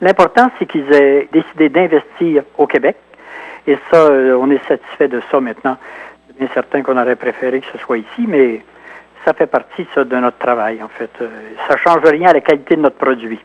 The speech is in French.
L'important, c'est qu'ils aient décidé d'investir au Québec. Et ça, euh, on est satisfait de ça maintenant. C'est bien certain qu'on aurait préféré que ce soit ici, mais ça fait partie de notre travail, en fait. Euh, ça ne change rien à la qualité de notre produit.